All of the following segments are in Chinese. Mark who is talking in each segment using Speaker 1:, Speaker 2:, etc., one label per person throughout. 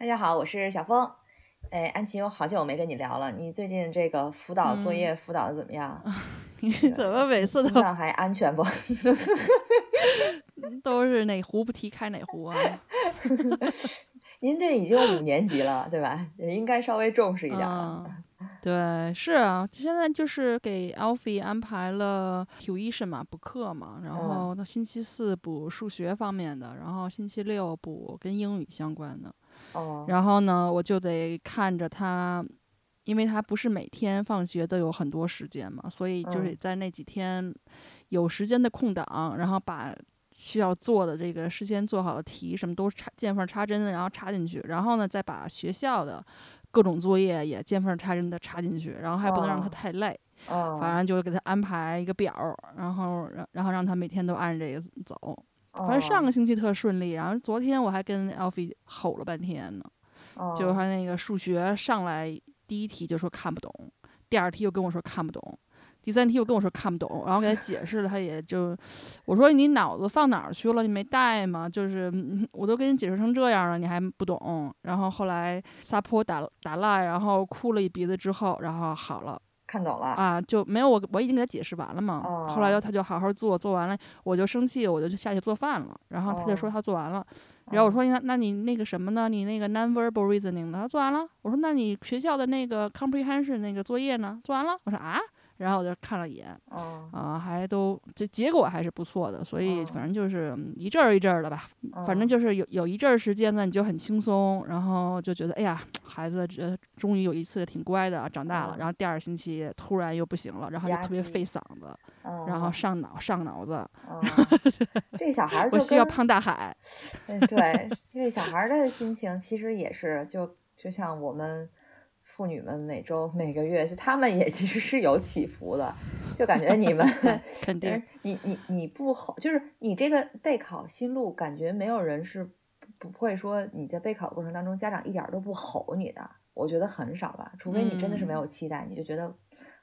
Speaker 1: 大家好，我是小峰。哎，安琪，我好久没跟你聊了。你最近这个辅导作业辅导的怎么样？
Speaker 2: 你是怎么每次都
Speaker 1: 还安全不？
Speaker 2: 都是哪壶不提开哪壶啊？
Speaker 1: 您这已经五年级了，对吧？也应该稍微重视一点了。
Speaker 2: 对，是啊，现在就是给 Alfie 安排了 tuition 嘛，补课嘛，然后他星期四补数学方面的，然后星期六补跟英语相关的。
Speaker 1: 哦。
Speaker 2: 然后呢，我就得看着他，因为他不是每天放学都有很多时间嘛，所以就是在那几天有时间的空档，然后把需要做的这个事先做好的题什么都插见缝插针的，然后插进去，然后呢再把学校的。各种作业也见缝插针的插进去，然后还不能让他太累，反正就给他安排一个表，然后然然后让他每天都按这个走。反正上个星期特顺利，然后昨天我还跟 Alfie 吼了半天呢，就是他那个数学上来第一题就说看不懂，第二题又跟我说看不懂。第三题又跟我说看不懂，然后给他解释了，他也就我说你脑子放哪儿去了？你没带吗？就是我都给你解释成这样了，你还不懂。然后后来撒泼打打赖，然后哭了一鼻子之后，然后好了，
Speaker 1: 看懂了
Speaker 2: 啊，就没有我我已经给他解释完了嘛。后来他就好好做，做完了我就生气，我就下去做饭了。然后他就说他做完了，然后我说那那你那个什么呢？你那个 nonverbal reasoning 呢？他做完了。我说那你学校的那个 comprehension 那个作业呢？做完了。我说啊。然后我就看了一眼，啊，还都这结果还是不错的，所以反正就是一阵儿一阵儿的吧，反正就是有有一阵儿时间呢，你就很轻松，然后就觉得哎呀，孩子这终于有一次挺乖的，长大了。然后第二星期突然又不行了，然后就特别费嗓子，然后上脑上脑子。
Speaker 1: 这小孩儿
Speaker 2: 就需要胖大海。
Speaker 1: 对，这小孩儿的心情其实也是就就像我们。妇女们每周每个月，就他们也其实是有起伏的，就感觉你们
Speaker 2: 肯定，
Speaker 1: 你你你不吼，就是你这个备考心路，感觉没有人是不会说你在备考过程当中，家长一点都不吼你的，我觉得很少吧，除非你真的是没有期待，你就觉得。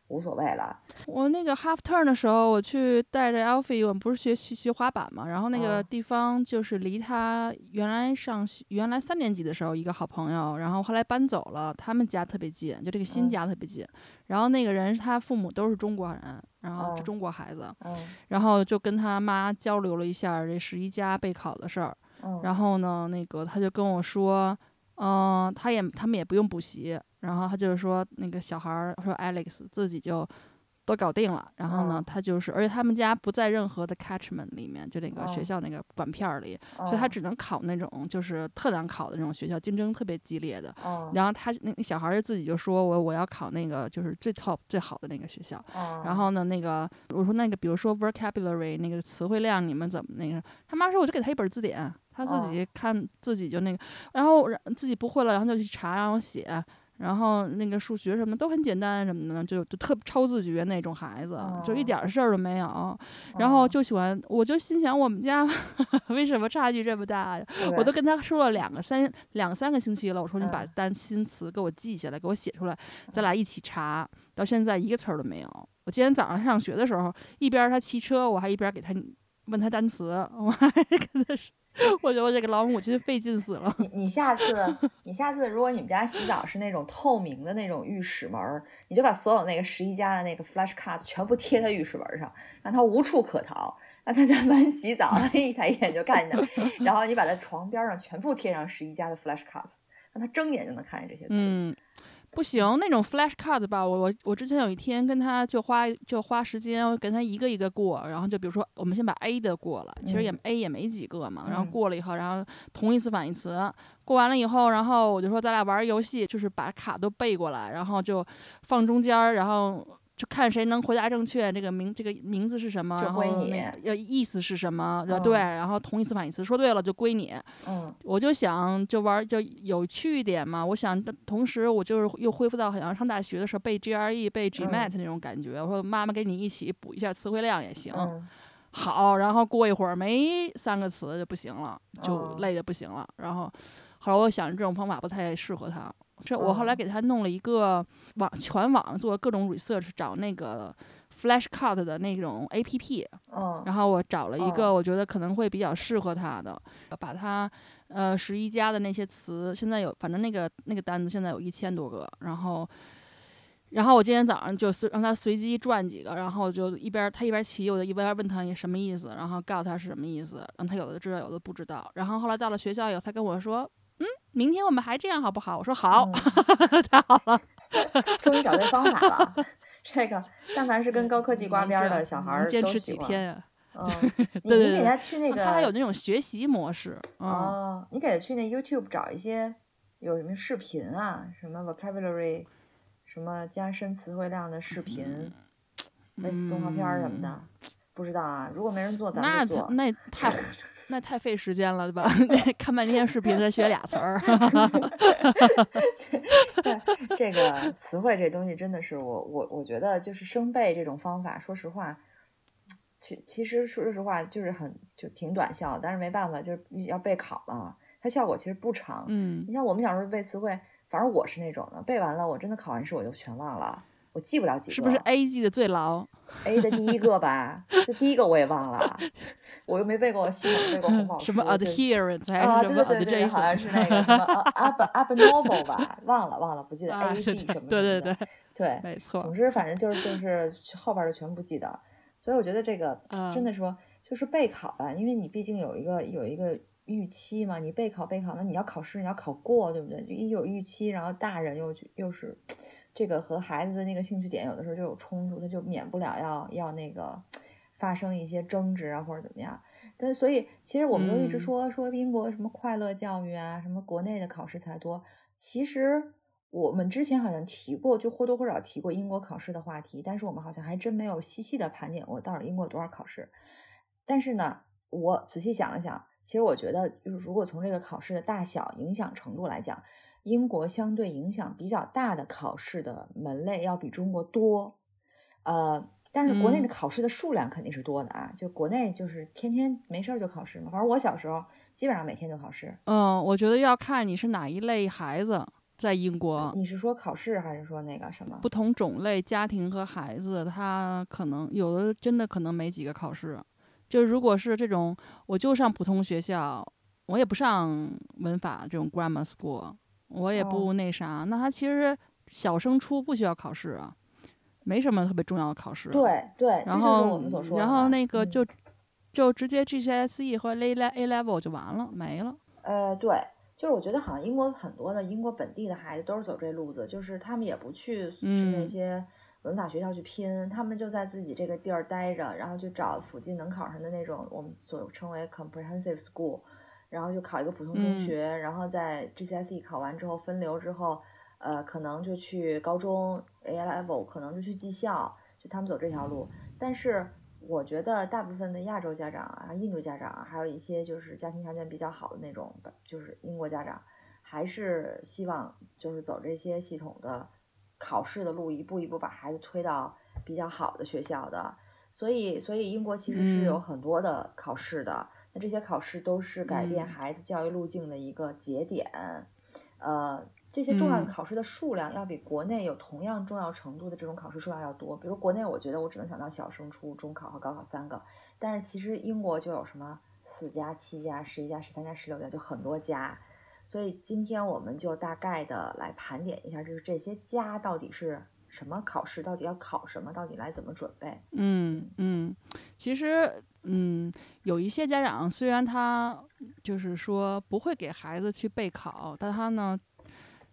Speaker 1: 无所谓了。
Speaker 2: 我那个 half turn 的时候，我去带着 Alfie，我们不是学学学滑板嘛，然后那个地方就是离他原来上学原来三年级的时候一个好朋友，然后后来搬走了，他们家特别近，就这个新家特别近。然后那个人他父母都是中国人，然后是中国孩子，然后就跟他妈交流了一下这十一家备考的事儿。然后呢，那个他就跟我说，嗯，他也他们也不用补习。然后他就是说，那个小孩儿说 Alex 自己就都搞定了。然后呢，他就是，而且他们家不在任何的 catchment 里面，就那个学校那个管片儿里，所以他只能考那种就是特难考的那种学校，竞争特别激烈的。然后他那那小孩儿自己就说，我我要考那个就是最 top 最好的那个学校。然后呢，那个我说那个比如说 vocabulary 那个词汇量你们怎么那个？他妈说我就给他一本字典，他自己看自己就那个，然后自己不会了，然后就去查，然后写。然后那个数学什么都很简单什么的，就就特超自觉那种孩子，就一点事儿都没有。然后就喜欢，我就心想，我们家 为什么差距这么大呀？我都跟他说了两个三两三个星期了，我说你把单新词给我记下来，给我写出来，咱俩一起查。到现在一个词儿都没有。我今天早上上学的时候，一边他骑车，我还一边给他问他单词，我还跟他说。我觉得我这个老母亲费劲死了。
Speaker 1: 你你下次你下次如果你们家洗澡是那种透明的那种浴室门，你就把所有那个十一家的那个 flash cards 全部贴在浴室门上，让他无处可逃，让他在门洗澡他 一抬眼就看见。然后你把他床边上全部贴上十一家的 flash cards，让他睁眼就能看见这些
Speaker 2: 词。不行，那种 flash card 吧，我我我之前有一天跟他就花就花时间跟他一个一个过，然后就比如说我们先把 A 的过了，其实也 A 也没几个嘛，然后过了以后，然后同义词反义词过完了以后，然后我就说咱俩玩游戏，就是把卡都背过来，然后就放中间，然后就看谁能回答正确，这个名这个名字是什么，然后要意思是什么，对，然后同义词反义词说对了就归你。
Speaker 1: 嗯，
Speaker 2: 我就想就玩就有趣一点嘛，我想同时我就是又恢复到好像上大学的时候背 GRE 背 GMAT 那种感觉。我说妈妈给你一起补一下词汇量也行。好，然后过一会儿没三个词就不行了，就累的不行了。然后后来我想这种方法不太适合他。这我后来给他弄了一个网全网做各种 research，找那个 flashcard 的那种 A P P，然后我找了一个我觉得可能会比较适合他的，把他呃十一家的那些词，现在有反正那个那个单子现在有一千多个，然后然后我今天早上就随让他随机转几个，然后就一边他一边骑，我就一边问他你什么意思，然后告诉他是什么意思，让他有的知道有的不知道，然后后来到了学校以后，他跟我说。嗯，明天我们还这样好不好？我说好，太好了，
Speaker 1: 终于找对方法了。这个，但凡是跟高科技挂边的小孩儿，
Speaker 2: 坚持几天呀？
Speaker 1: 嗯，你你给他去那个，
Speaker 2: 他还有那种学习模式。
Speaker 1: 哦，你给他去那 YouTube 找一些有什么视频啊，什么 vocabulary，什么加深词汇量的视频，类似动画片什么的。不知道啊，如果没人做，咱们做。
Speaker 2: 那那太那太费时间了，对吧？看半天视频才学俩词儿。
Speaker 1: 这个词汇这东西真的是我我我觉得就是生背这种方法，说实话，其其实说实话就是很就挺短效，但是没办法，就是要备考嘛，它效果其实不长。
Speaker 2: 嗯，
Speaker 1: 你像我们小时候背词汇，反正我是那种的，背完了我真的考完试我就全忘了。我记不了几个，
Speaker 2: 是不是 A 记得最牢
Speaker 1: ？A 的第一个吧，这第一个我也忘了，我又没背过系统背过红宝 书。
Speaker 2: 什么 adherence
Speaker 1: 啊？对对对对，好像是那个什么 ab abnormal 吧？忘了忘了，不记得 A B 什么的。
Speaker 2: 对对对
Speaker 1: 对，
Speaker 2: 没错。
Speaker 1: 总之反正就是就是后边就全不记得，所以我觉得这个真的说就是备考吧，因为你毕竟有一个有一个预期嘛，你备考备考，那你要考试你要考过，对不对？就一有预期，然后大人又又是。这个和孩子的那个兴趣点有的时候就有冲突，他就免不了要要那个发生一些争执啊，或者怎么样。但所以其实我们都一直说说英国什么快乐教育啊，什么国内的考试才多。其实我们之前好像提过，就或多或少提过英国考试的话题，但是我们好像还真没有细细的盘点过到底英国有多少考试。但是呢，我仔细想了想，其实我觉得就是如果从这个考试的大小、影响程度来讲。英国相对影响比较大的考试的门类要比中国多，呃，但是国内的考试的数量肯定是多的啊。就国内就是天天没事儿就考试嘛，反正我小时候基本上每天就考试。
Speaker 2: 嗯，我觉得要看你是哪一类孩子，在英国。
Speaker 1: 你是说考试还是说那个什么？
Speaker 2: 不同种类家庭和孩子，他可能有的真的可能没几个考试。就如果是这种，我就上普通学校，我也不上文法这种 grammar school。我也不那啥，那他其实小升初不需要考试啊，没什么特别重要的考试。
Speaker 1: 对对，
Speaker 2: 然后
Speaker 1: 我们所说
Speaker 2: 然后那个就就直接 GCSE 和 A A level 就完了，没了。
Speaker 1: 呃，对，就是我觉得好像英国很多的英国本地的孩子都是走这路子，就是他们也不去去那些文法学校去拼，他们就在自己这个地儿待着，然后就找附近能考上的那种我们所称为 comprehensive school。然后就考一个普通中学，然后在 GCSE 考完之后分流之后，呃，可能就去高中 A level，可能就去技校，就他们走这条路。但是我觉得大部分的亚洲家长啊、印度家长啊，还有一些就是家庭条件比较好的那种，就是英国家长，还是希望就是走这些系统的考试的路，一步一步把孩子推到比较好的学校的。所以，所以英国其实是有很多的考试的。那这些考试都是改变孩子教育路径的一个节点，呃，这些重要的考试的数量要比国内有同样重要程度的这种考试数量要多。比如国内，我觉得我只能想到小升初、中考和高考三个，但是其实英国就有什么四加、七加、十一加、十三加、十六加，就很多加。所以今天我们就大概的来盘点一下，就是这些加到底是。什么考试到底要考什么？到底来怎么准备？
Speaker 2: 嗯嗯，其实嗯，有一些家长虽然他就是说不会给孩子去备考，但他呢，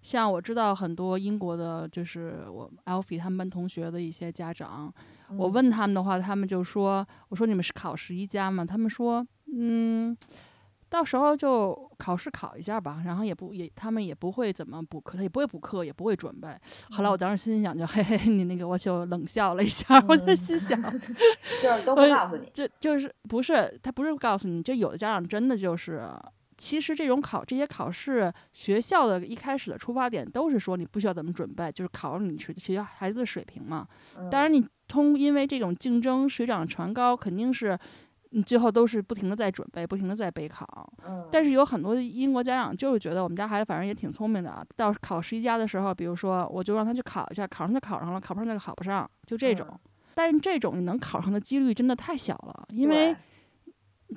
Speaker 2: 像我知道很多英国的，就是我 Alfie 他们班同学的一些家长，我问他们的话，他们就说：“我说你们是考十一家吗？”他们说：“嗯。”到时候就考试考一下吧，然后也不也他们也不会怎么补课，他也不会补课，也不会准备。后来我当时心想就嘿嘿，你那个我就冷笑了一下，我就心想，
Speaker 1: 就是都不告诉你，
Speaker 2: 就就是不是他不是告诉你，就有的家长真的就是。其实这种考这些考试，学校的一开始的出发点都是说你不需要怎么准备，就是考你学学校孩子的水平嘛。当然，你通因为这种竞争水涨船高，肯定是你最后都是不停的在准备，不停的在备考。但是有很多英国家长就是觉得我们家孩子反正也挺聪明的啊，到考十一家的时候，比如说我就让他去考一下，考上就考上了，考不上就考不上，就这种。但是这种你能考上的几率真的太小了，因为。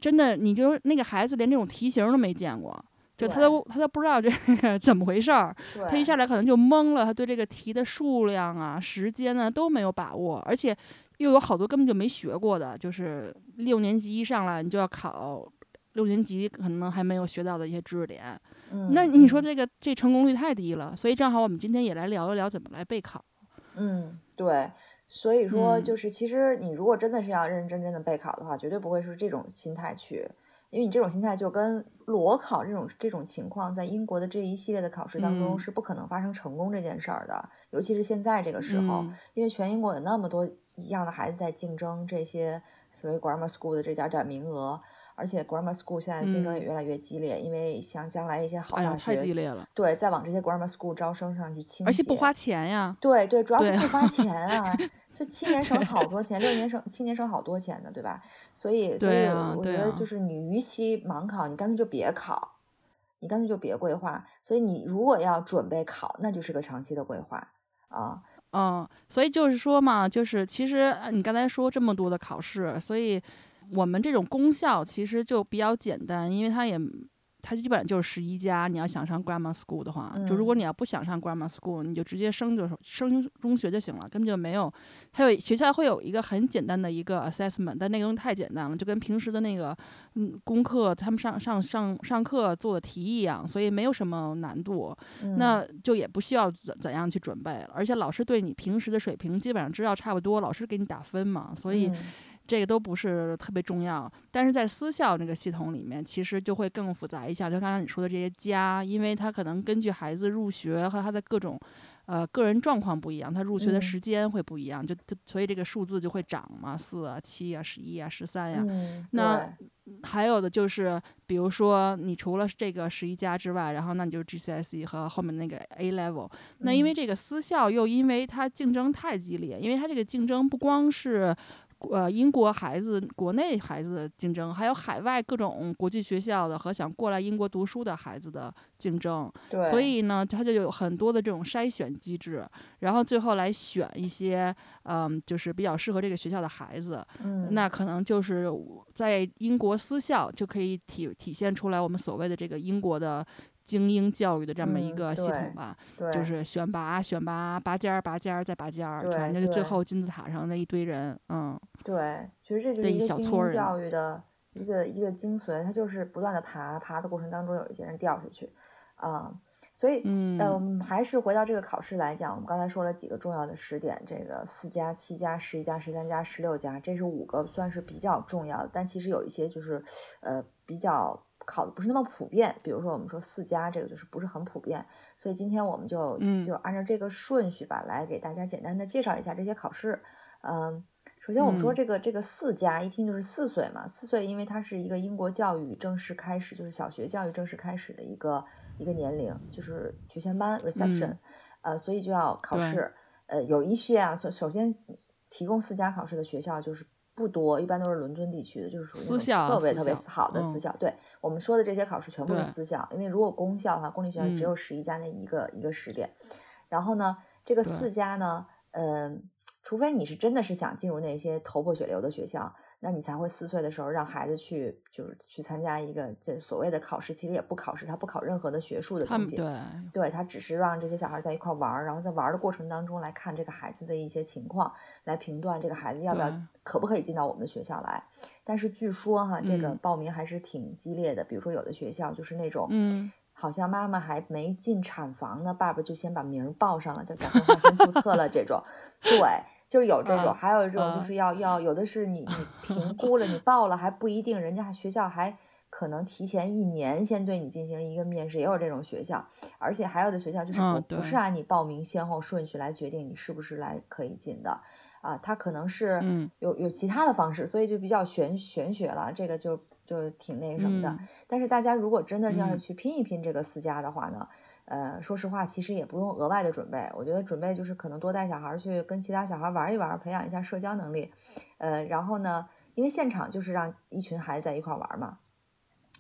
Speaker 2: 真的，你就那个孩子连这种题型都没见过，就他都他都不知道这个 怎么回事儿，他一下来可能就懵了，他对这个题的数量啊、时间啊都没有把握，而且又有好多根本就没学过的，就是六年级一上来你就要考六年级可能还没有学到的一些知识点，那你说这个这成功率太低了，所以正好我们今天也来聊一聊怎么来备考。
Speaker 1: 嗯，对。所以说，就是其实你如果真的是要认认真真的备考的话，绝对不会是这种心态去，因为你这种心态就跟裸考这种这种情况，在英国的这一系列的考试当中是不可能发生成功这件事儿的，尤其是现在这个时候，因为全英国有那么多一样的孩子在竞争这些所谓 grammar school 的这点点名额。而且 grammar school 现在竞争也越来越激烈，因为像将来一些好大
Speaker 2: 学，太激烈了。
Speaker 1: 对，再往这些 grammar school 招生上去倾斜，
Speaker 2: 而且不花钱呀。
Speaker 1: 对对，主要是不花钱 啊，就七年省好多钱，六年省七年省好多钱呢，对吧？所以所以我觉得就是你逾期盲考，你干脆就别考，你干脆就别规划。所以你如果要准备考，那就是个长期的规划啊。
Speaker 2: 嗯，所以就是说嘛，就是其实你刚才说这么多的考试，所以。我们这种功效其实就比较简单，因为它也，它基本上就是十一家。你要想上 grammar school 的话，就如果你要不想上 grammar school，你就直接升就升中学就行了，根本就没有。还有学校会有一个很简单的一个 assessment，但那个东西太简单了，就跟平时的那个嗯功课他们上上上上课做的题一样，所以没有什么难度。那就也不需要怎怎样去准备了，而且老师对你平时的水平基本上知道差不多，老师给你打分嘛，所以。这个都不是特别重要，但是在私校那个系统里面，其实就会更复杂一下。就刚才你说的这些家，因为他可能根据孩子入学和他的各种，呃，个人状况不一样，他入学的时间会不一样，就就所以这个数字就会涨嘛，四啊、七啊、十一啊、十三呀。那还有的就是，比如说你除了这个十一家之外，然后那你就 GCSE 和后面那个 A Level。那因为这个私校又因为它竞争太激烈，因为它这个竞争不光是。呃，英国孩子、国内孩子的竞争，还有海外各种国际学校的和想过来英国读书的孩子的竞争。所以呢，他就有很多的这种筛选机制，然后最后来选一些，嗯，就是比较适合这个学校的孩子。
Speaker 1: 嗯，
Speaker 2: 那可能就是在英国私校就可以体体现出来我们所谓的这个英国的。精英教育的这么一个系统吧，就是选拔、选拔、拔尖儿、拔尖儿再拔尖儿，反正就最后金字塔上那一堆人，嗯，
Speaker 1: 对，其实这就是一个精英教育的一个一个精髓，它就是不断的爬，爬的过程当中有一些人掉下去，啊，所以，嗯，还是回到这个考试来讲，我们刚才说了几个重要的时点，这个四加、七加、十一加、十三加、十六加，这是五个算是比较重要的，但其实有一些就是，呃，比较。考的不是那么普遍，比如说我们说四加这个就是不是很普遍，所以今天我们就就按照这个顺序吧，来给大家简单的介绍一下这些考试。嗯，首先我们说这个这个四加，一听就是四岁嘛，四岁因为它是一个英国教育正式开始，就是小学教育正式开始的一个一个年龄，就是学前班 reception，呃，所以就要考试。呃，有一些啊，首首先提供四加考试的学校就是。不多，一般都是伦敦地区的，就是属于那种特别特别好的私校。对我们说的这些考试全部是私校，因为如果公校的话，公立学校只有十一家那一个一个试点。然后呢，这个四家呢，嗯。除非你是真的是想进入那些头破血流的学校，那你才会四岁的时候让孩子去，就是去参加一个这所谓的考试，其实也不考试，他不考任何的学术的东西，
Speaker 2: 对，
Speaker 1: 对他只是让这些小孩在一块玩，然后在玩的过程当中来看这个孩子的一些情况，来评断这个孩子要不要可不可以进到我们的学校来。但是据说哈，这个报名还是挺激烈的，比如说有的学校就是那种，
Speaker 2: 嗯。
Speaker 1: 好像妈妈还没进产房呢，爸爸就先把名报上了，就打电话先注册了。这种，对，就是有这种，还有一种就是要要有的是你你 评估了，你报了还不一定，人家学校还。可能提前一年先对你进行一个面试，也有这种学校，而且还有的学校就是不不是按你报名先后顺序来决定你是不是来可以进的啊，他可能是有有其他的方式，所以就比较玄玄学了，这个就就挺那什么的。但是大家如果真的要去拼一拼这个四家的话呢？呃，说实话，其实也不用额外的准备。我觉得准备就是可能多带小孩去跟其他小孩玩一玩，培养一下社交能力。呃，然后呢，因为现场就是让一群孩子在一块玩嘛，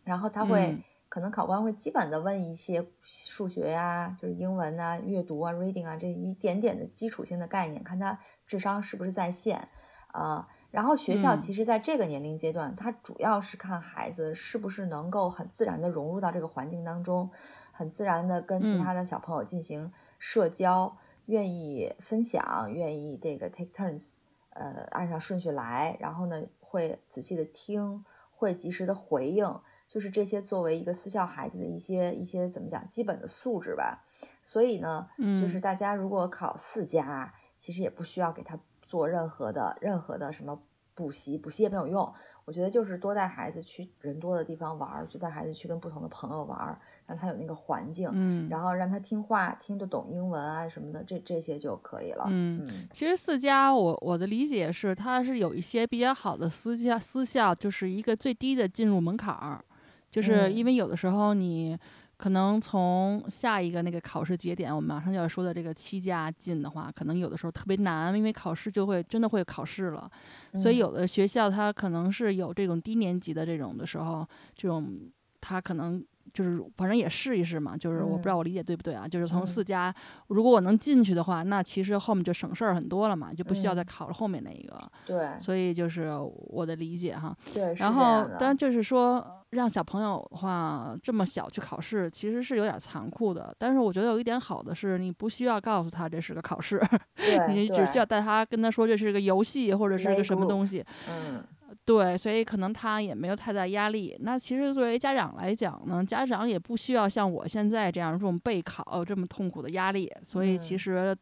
Speaker 1: 然后他会可能考官会基本的问一些数学呀，就是英文啊、阅读啊、reading 啊这一点点的基础性的概念，看他智商是不是在线啊。然后学校其实在这个年龄阶段，它主要是看孩子是不是能够很自然的融入到这个环境当中。很自然的跟其他的小朋友进行社交，愿意分享，愿意这个 take turns，呃，按照顺序来，然后呢，会仔细的听，会及时的回应，就是这些作为一个私校孩子的一些一些怎么讲基本的素质吧。所以呢，就是大家如果考四家，其实也不需要给他做任何的任何的什么补习，补习也没有用。我觉得就是多带孩子去人多的地方玩，就带孩子去跟不同的朋友玩。让他有那个环境，嗯，然后让他听话，听得懂英文啊什么的，这这些就可以了。
Speaker 2: 嗯，其实四家，我我的理解是，它是有一些比较好的私校，私校就是一个最低的进入门槛儿，就是因为有的时候你可能从下一个那个考试节点，我们马上就要说的这个七家进的话，可能有的时候特别难，因为考试就会真的会考试了，所以有的学校它可能是有这种低年级的这种的时候，这种它可能。就是反正也试一试嘛，就是我不知道我理解对不对啊？就是从四家，如果我能进去的话，那其实后面就省事儿很多了嘛，就不需要再考后面那一个。
Speaker 1: 对，
Speaker 2: 所以就是我的理解哈。
Speaker 1: 对，
Speaker 2: 然后当然就是说，让小朋友的话这么小去考试，其实是有点残酷的。但是我觉得有一点好的是，你不需要告诉他这是个考试，你只需要带他跟他说这是个游戏或者是个什么东西。
Speaker 1: 嗯。
Speaker 2: 对，所以可能他也没有太大压力。那其实作为家长来讲呢，家长也不需要像我现在这样这种备考这么痛苦的压力。所以其实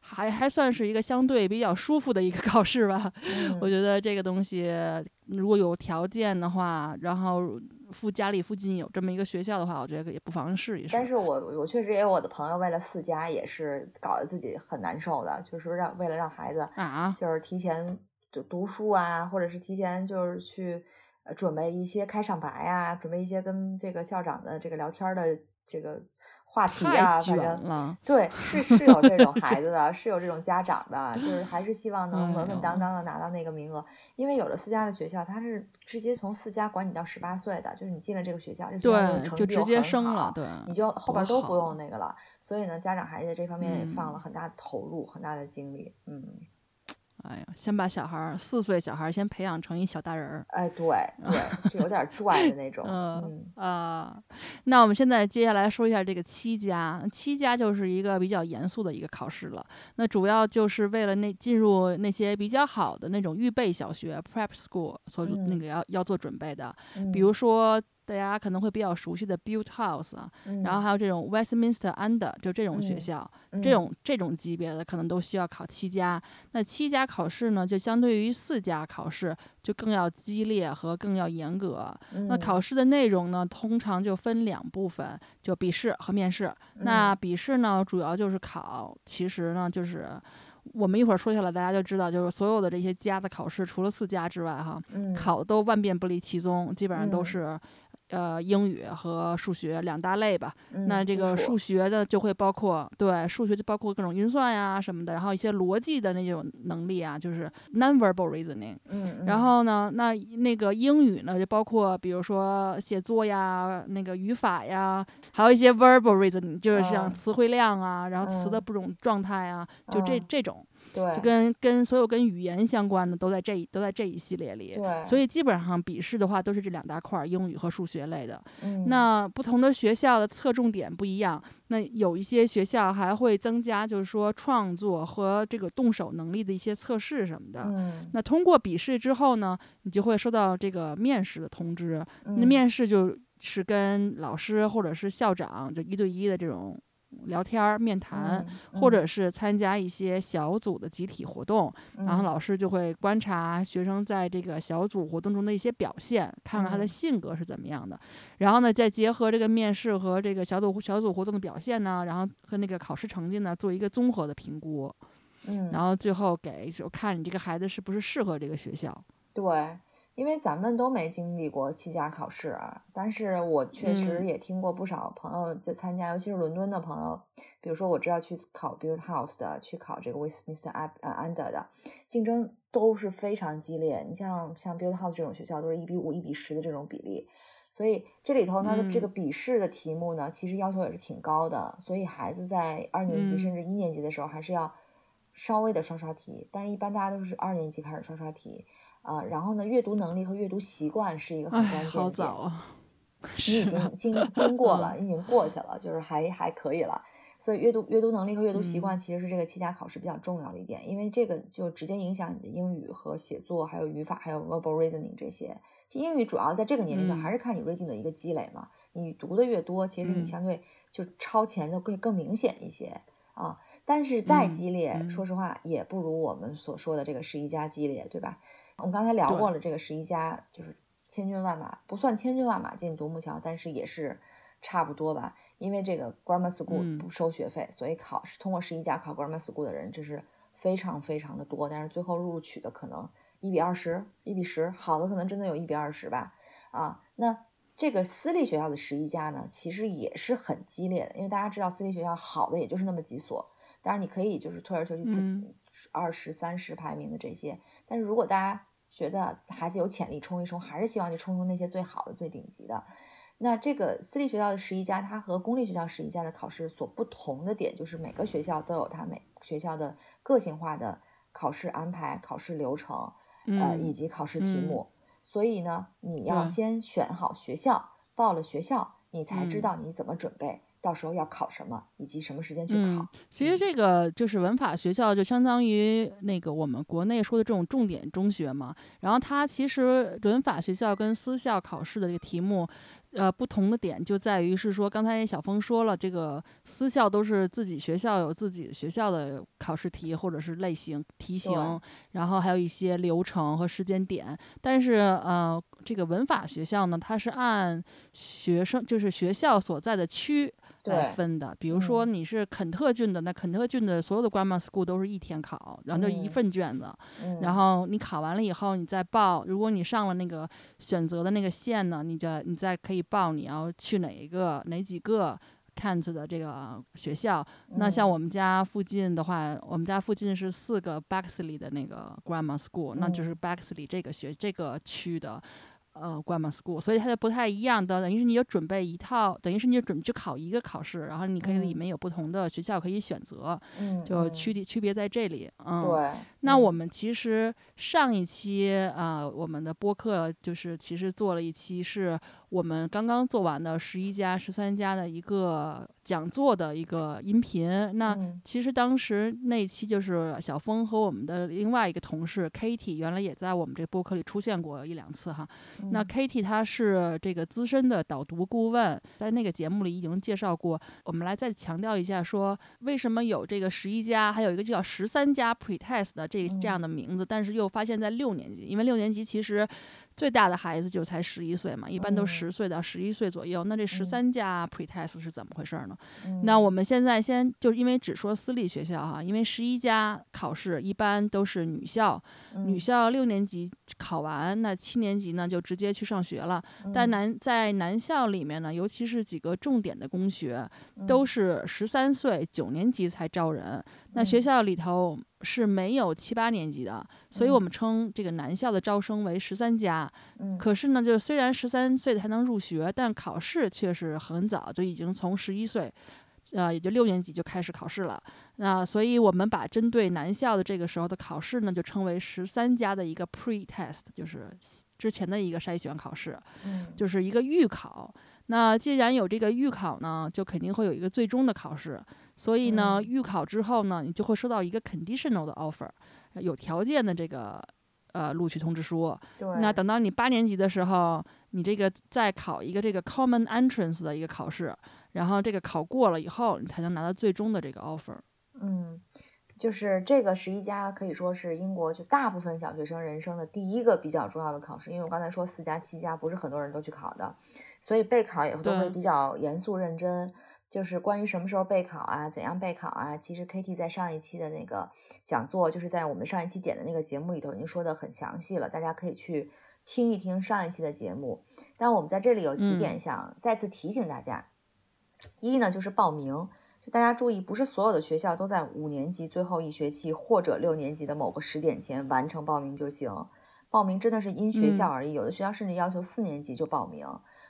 Speaker 2: 还还算是一个相对比较舒服的一个考试吧。我觉得这个东西如果有条件的话，然后附家里附近有这么一个学校的话，我觉得也不妨试一试。
Speaker 1: 但是我我确实也有我的朋友为了四家也是搞得自己很难受的，就是让为了让孩子
Speaker 2: 啊，
Speaker 1: 就是提前。就读书啊，或者是提前就是去呃准备一些开场白呀，准备一些跟这个校长的这个聊天的这个话题啊，反正对是是有这种 孩子的，是有这种家长的，就是还是希望能稳稳当当的拿到那个名额，因为有的私家的学校，他是直接从私家管你到十八岁的，就是你进了这个学校，这学校成绩
Speaker 2: 就直接升了，对，
Speaker 1: 你就后边都不用那个了，所以呢，家长还在这方面也放了很大的投入，很大的精力，嗯。
Speaker 2: 哎呀，先把小孩儿四岁小孩儿先培养成一小大人儿。
Speaker 1: 哎，对对，就有点拽的那种。
Speaker 2: 嗯啊，那我们现在接下来说一下这个七家，七家就是一个比较严肃的一个考试了。那主要就是为了那进入那些比较好的那种预备小学 （prep school） 所那个要要做准备的，比如说。大家可能会比较熟悉的 Build House 啊，然后还有这种 Westminster Under，就这种学校，这种这种级别的可能都需要考七家。那七家考试呢，就相对于四家考试就更要激烈和更要严格。那考试的内容呢，通常就分两部分，就笔试和面试。那笔试呢，主要就是考，其实呢，就是我们一会儿说下来，大家就知道，就是所有的这些家的考试，除了四家之外，哈，考的都万变不离其宗，基本上都是。呃，英语和数学两大类吧。那这个数学的就会包括，对，数学就包括各种运算呀什么的，然后一些逻辑的那种能力啊，就是 nonverbal reasoning。
Speaker 1: 嗯。
Speaker 2: 然后呢，那那个英语呢，就包括比如说写作呀，那个语法呀，还有一些 verbal reasoning，就是像词汇量啊，然后词的不种状态啊，就这这种。就跟跟所有跟语言相关的都在这都在这一系列里，所以基本上笔试的话都是这两大块儿，英语和数学类的。那不同的学校的侧重点不一样，那有一些学校还会增加，就是说创作和这个动手能力的一些测试什么的。那通过笔试之后呢，你就会收到这个面试的通知。那面试就是跟老师或者是校长就一对一的这种。聊天儿、面谈，或者是参加一些小组的集体活动。然后老师就会观察学生在这个小组活动中的一些表现，看看他的性格是怎么样的。然后呢，再结合这个面试和这个小组小组活动的表现呢，然后和那个考试成绩呢，做一个综合的评估。
Speaker 1: 嗯，
Speaker 2: 然后最后给就看你这个孩子是不是适合这个学校。
Speaker 1: 对。因为咱们都没经历过七家考试啊，但是我确实也听过不少朋友在参加，尤其是伦敦的朋友，比如说我知道去考 Build House 的，去考这个 Westminster Under 的，竞争都是非常激烈。你像像 Build House 这种学校，都是一比五、一比十的这种比例，所以这里头呢，这个笔试的题目呢，其实要求也是挺高的。所以孩子在二年级甚至一年级的时候，还是要稍微的刷刷题，但是一般大家都是二年级开始刷刷题。啊，然后呢，阅读能力和阅读习惯是一个很关键的点。你已经经经过了，已经过去了，就是还还可以了。所以阅读阅读能力和阅读习惯其实是这个七家考试比较重要的一点，因为这个就直接影响你的英语和写作，还有语法，还有 verbal reasoning 这些。其实英语主要在这个年龄段还是看你 reading 的一个积累嘛。你读的越多，其实你相对就超前的会更明显一些啊。但是再激烈，说实话也不如我们所说的这个十一家激烈，对吧？我们刚才聊过了，这个十一家就是千军万马，不算千军万马进独木桥，但是也是差不多吧。因为这个 grammar school 不收学费，所以考试通过十一家考 grammar school 的人，这是非常非常的多。但是最后录取的可能一比二十，一比十，好的可能真的有一比二十吧。啊，那这个私立学校的十一家呢，其实也是很激烈的，因为大家知道私立学校好的也就是那么几所，当然你可以就是退而求其次，二十三十排名的这些。但是如果大家觉得孩子有潜力冲一冲，还是希望去冲冲那些最好的、最顶级的。那这个私立学校的十一家，它和公立学校十一家的考试所不同的点，就是每个学校都有它每学校的个性化的考试安排、考试流程，呃，以及考试题目。所以呢，你要先选好学校，报了学校，你才知道你怎么准备。到时候要考什么，以及什么时间去考？
Speaker 2: 其实这个就是文法学校，就相当于那个我们国内说的这种重点中学嘛。然后它其实文法学校跟私校考试的这个题目。呃，不同的点就在于是说，刚才小峰说了，这个私校都是自己学校有自己学校的考试题或者是类型题型，然后还有一些流程和时间点。但是呃，这个文法学校呢，它是按学生就是学校所在的区。来分的，比如说你是肯特郡的，那肯特郡的所有的 grammar school 都是一天考，然后就一份卷子，然后你考完了以后，你再报。如果你上了那个选择的那个线呢，你再你再可以报你要去哪一个哪几个 Kent 的这个学校。那像我们家附近的话，我们家附近是四个 Bexley 的那个 grammar school，那就是 Bexley 这个学这个区的。呃，grammar school，所以它就不太一样的，等于是你就准备一套，等于是你就准备去考一个考试，然后你可以里面有不同的学校可以选择，就区别区别在这里，嗯，
Speaker 1: 对。
Speaker 2: 那我们其实上一期啊，我们的播客就是其实做了一期是。我们刚刚做完的十一家、十三家的一个讲座的一个音频，那其实当时那期就是小峰和我们的另外一个同事 Kitty，原来也在我们这播客里出现过一两次哈。那 Kitty 她是这个资深的导读顾问，在那个节目里已经介绍过。我们来再强调一下，说为什么有这个十一家，还有一个叫十三家 Pretest 的这这样的名字，但是又发现在六年级，因为六年级其实。最大的孩子就才十一岁嘛，一般都十岁到十一岁左右。那这十三家 pretest 是怎么回事呢？那我们现在先就因为只说私立学校哈，因为十一家考试一般都是女校，女校六年级考完，那七年级呢就直接去上学了。但男在男校里面呢，尤其是几个重点的公学，都是十三岁九年级才招人。那学校里头。是没有七八年级的，所以我们称这个男校的招生为十三加。
Speaker 1: 嗯，
Speaker 2: 可是呢，就虽然十三岁才能入学，但考试却是很早就已经从十一岁，呃，也就六年级就开始考试了。那所以我们把针对男校的这个时候的考试呢，就称为十三加的一个 pre-test，就是之前的一个筛选考试，
Speaker 1: 嗯，
Speaker 2: 就是一个预考。那既然有这个预考呢，就肯定会有一个最终的考试。所以呢，预考之后呢，你就会收到一个 conditional 的 offer，有条件的这个呃录取通知书。
Speaker 1: 对。
Speaker 2: 那等到你八年级的时候，你这个再考一个这个 Common Entrance 的一个考试，然后这个考过了以后，你才能拿到最终的这个 offer。
Speaker 1: 嗯。就是这个十一家可以说是英国就大部分小学生人生的第一个比较重要的考试，因为我刚才说四加七加不是很多人都去考的，所以备考也都会比较严肃认真。就是关于什么时候备考啊，怎样备考啊，其实 Kitty 在上一期的那个讲座，就是在我们上一期剪的那个节目里头已经说的很详细了，大家可以去听一听上一期的节目。但我们在这里有几点想再次提醒大家，一呢就是报名。就大家注意，不是所有的学校都在五年级最后一学期或者六年级的某个时点前完成报名就行。报名真的是因学校而异，有的学校甚至要求四年级就报名。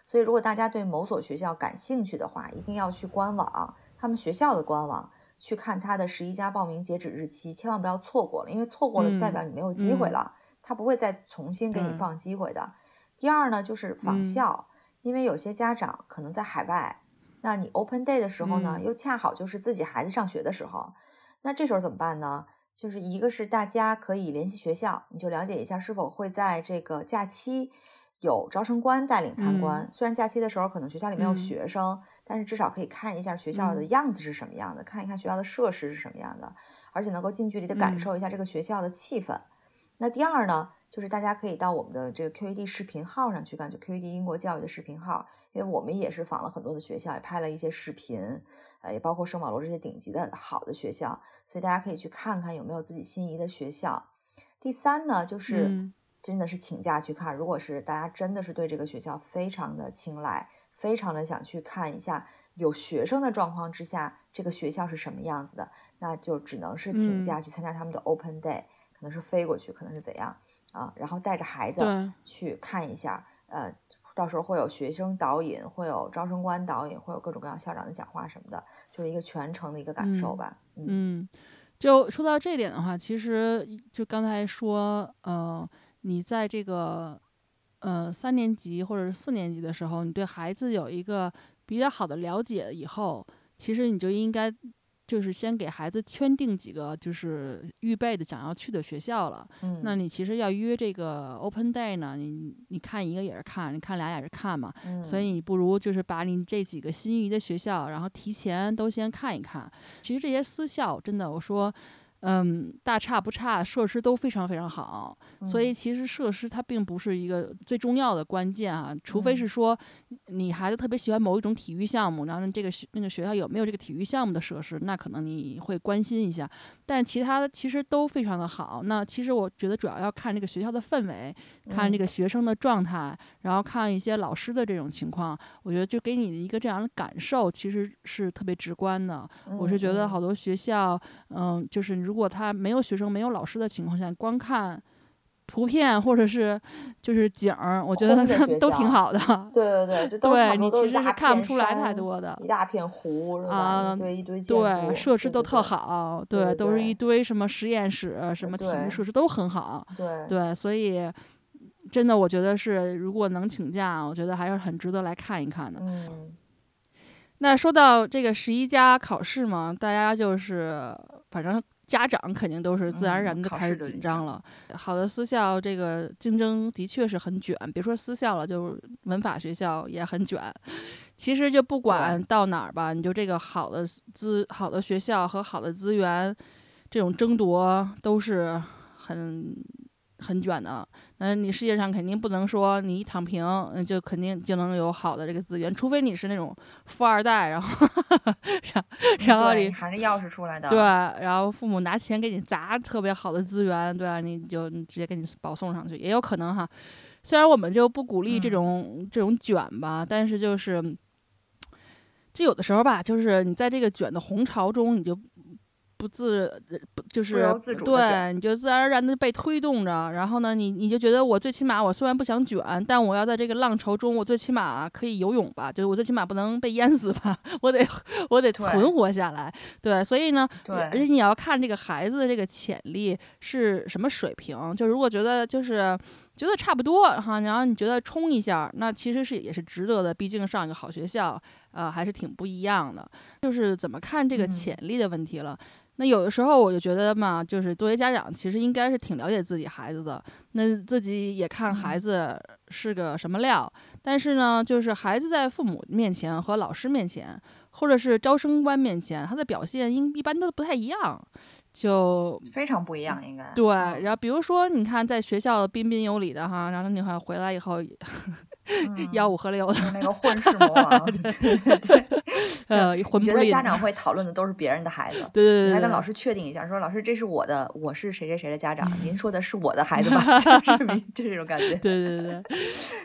Speaker 1: 所以，如果大家对某所学校感兴趣的话，一定要去官网，他们学校的官网去看他的十一家报名截止日期，千万不要错过了，因为错过了就代表你没有机会了，他不会再重新给你放机会的。第二呢，就是仿校，因为有些家长可能在海外。那你 open day 的时候呢，又恰好就是自己孩子上学的时候，那这时候怎么办呢？就是一个是大家可以联系学校，你就了解一下是否会在这个假期有招生官带领参观。虽然假期的时候可能学校里没有学生，但是至少可以看一下学校的样子是什么样的，看一看学校的设施是什么样的，而且能够近距离的感受一下这个学校的气氛。那第二呢，就是大家可以到我们的这个 QED 视频号上去看，就 QED 英国教育的视频号。因为我们也是访了很多的学校，也拍了一些视频，呃，也包括圣保罗这些顶级的好的学校，所以大家可以去看看有没有自己心仪的学校。第三呢，就是真的是请假去看。如果是大家真的是对这个学校非常的青睐，非常的想去看一下有学生的状况之下，这个学校是什么样子的，那就只能是请假去参加他们的 Open Day，可能是飞过去，可能是怎样啊，然后带着孩子去看一下，呃。到时候会有学生导引，会有招生官导引，会有各种各样校长的讲话什么的，就是一个全程的一个感受吧。
Speaker 2: 嗯，就说到这点的话，其实就刚才说，呃，你在这个呃三年级或者是四年级的时候，你对孩子有一个比较好的了解以后，其实你就应该。就是先给孩子圈定几个就是预备的想要去的学校了。
Speaker 1: 嗯，
Speaker 2: 那你其实要约这个 open day 呢，你你看一个也是看，你看俩也是看嘛。
Speaker 1: 嗯，
Speaker 2: 所以你不如就是把你这几个心仪的学校，然后提前都先看一看。其实这些私校真的，我说。嗯，大差不差，设施都非常非常好，所以其实设施它并不是一个最重要的关键啊，除非是说你孩子特别喜欢某一种体育项目，然后这个学那个学校有没有这个体育项目的设施，那可能你会关心一下，但其他的其实都非常的好。那其实我觉得主要要看这个学校的氛围，看这个学生的状态，然后看一些老师的这种情况，我觉得就给你一个这样的感受，其实是特别直观的。我是觉得好多学校，嗯，就是。如果他没有学生、没有老师的情况下，光看图片或者是就是景儿，我觉得 都挺好的。
Speaker 1: 对对对，
Speaker 2: 对你其实
Speaker 1: 是
Speaker 2: 看不出来太多的，
Speaker 1: 一大片湖
Speaker 2: 啊，
Speaker 1: 对一堆
Speaker 2: 对设施都特
Speaker 1: 好，
Speaker 2: 对都是一堆什么实验室、什么体育设施都很好。
Speaker 1: 对
Speaker 2: 对，所以真的我觉得是，如果能请假，我觉得还是很值得来看一看的。
Speaker 1: 嗯。
Speaker 2: 那说到这个十一家考试嘛，大家就是反正。家长肯定都是自然而然的开始紧张了。好的私校，这个竞争的确是很卷，别说私校了，就是文法学校也很卷。其实就不管到哪儿吧，你就这个好的资、好的学校和好的资源，这种争夺都是很。很卷的，那你世界上肯定不能说你一躺平，嗯，就肯定就能有好的这个资源，除非你是那种富二代，然后，然然后你
Speaker 1: 含着钥匙出来的，
Speaker 2: 对，然后父母拿钱给你砸特别好的资源，对吧？你就直接给你保送上去，也有可能哈。虽然我们就不鼓励这种这种卷吧，但是就是，就有的时候吧，就是你在这个卷的洪潮中，你就。不自不就是对，你。就自然而然的被推动着，然后呢，你你就觉得我最起码我虽然不想卷，但我要在这个浪潮中，我最起码可以游泳吧，就是我最起码不能被淹死吧，我得我得存活下来，对，所以呢，
Speaker 1: 对，而
Speaker 2: 且你要看这个孩子的这个潜力是什么水平，就如果觉得就是觉得差不多哈，然后你觉得冲一下，那其实是也是值得的，毕竟上一个好学校，呃，还是挺不一样的，就是怎么看这个潜力的问题了。那有的时候我就觉得嘛，就是作为家长，其实应该是挺了解自己孩子的，那自己也看孩子是个什么料。但是呢，就是孩子在父母面前和老师面前，或者是招生官面前，他的表现应一般都不太一样。就
Speaker 1: 非常不一样，应该
Speaker 2: 对。然后比如说，你看在学校彬彬有礼的哈，然后你看回来以后 吆五喝六的，
Speaker 1: 那个混世魔王，对 对，
Speaker 2: 呃，混
Speaker 1: 觉得家长会讨论的都是别人的孩子，
Speaker 2: 对对对，
Speaker 1: 还跟老师确定一下，说老师这是我的，我是谁谁谁的家长，您说的是我的孩子吧？就这种感觉，
Speaker 2: 对对对。